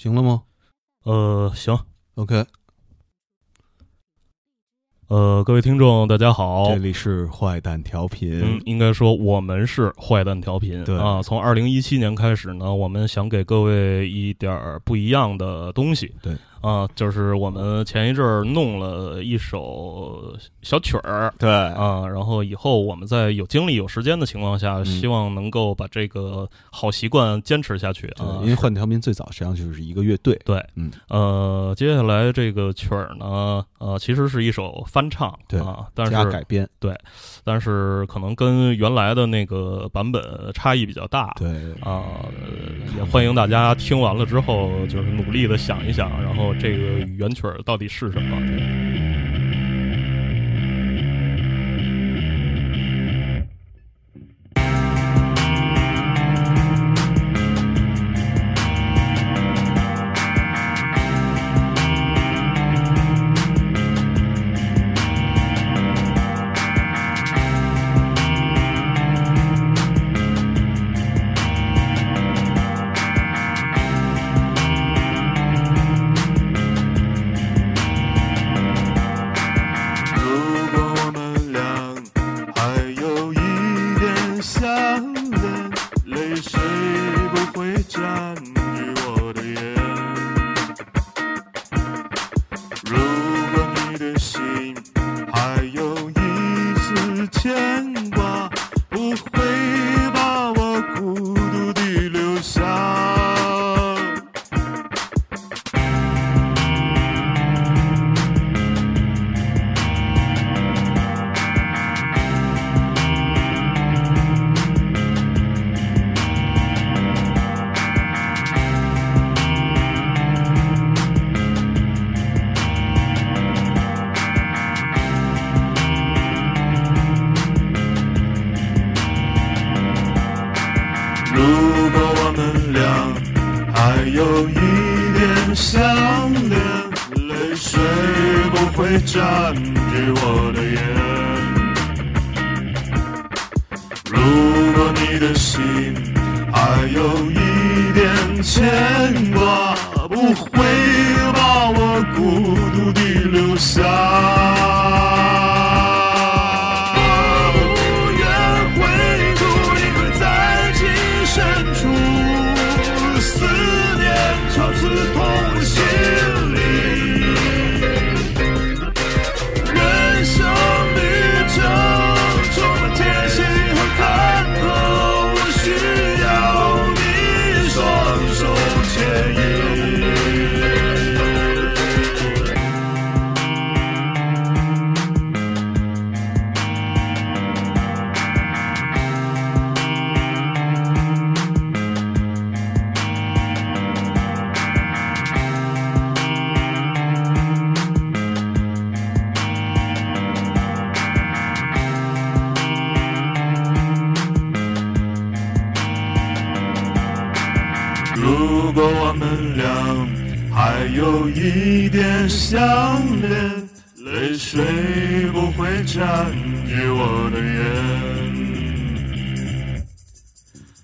行了吗呃，行，？OK，呃，各位听众，大家好这。里是坏蛋调频。嗯，应该说我们是坏蛋调频。对啊，从二零一七年开始呢，我们想给各位一点儿不一样的东西。对，啊，就是我们前一阵儿弄了一首小曲儿。对啊，然后以后我们在有精力、有时间的情况下，嗯希望能够把这个好习惯坚持下去啊。因为坏蛋调频最早实际上就是一个乐队。对，嗯，呃，接下来这个曲儿呢，呃，其实是一首翻唱，对啊，但是加改编。对但是可能跟原来的那个版本差异比较大，对，啊、呃也欢迎大家听完了之后，就是努力的想一想，然后这个原曲儿到底是什么。有一点想念，泪水不会占据我的眼。如果你的心还有一点牵挂，不会把我孤独地留下。还有一点想念，泪水不会占据我的眼。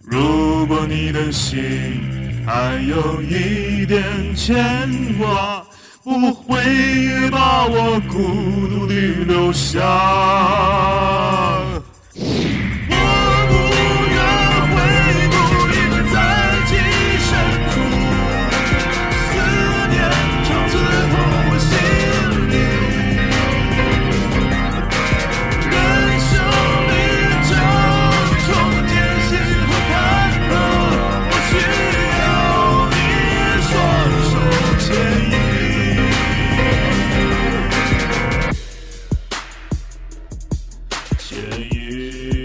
如果你的心还有一点牵挂，不会把我孤独地留下。牵引，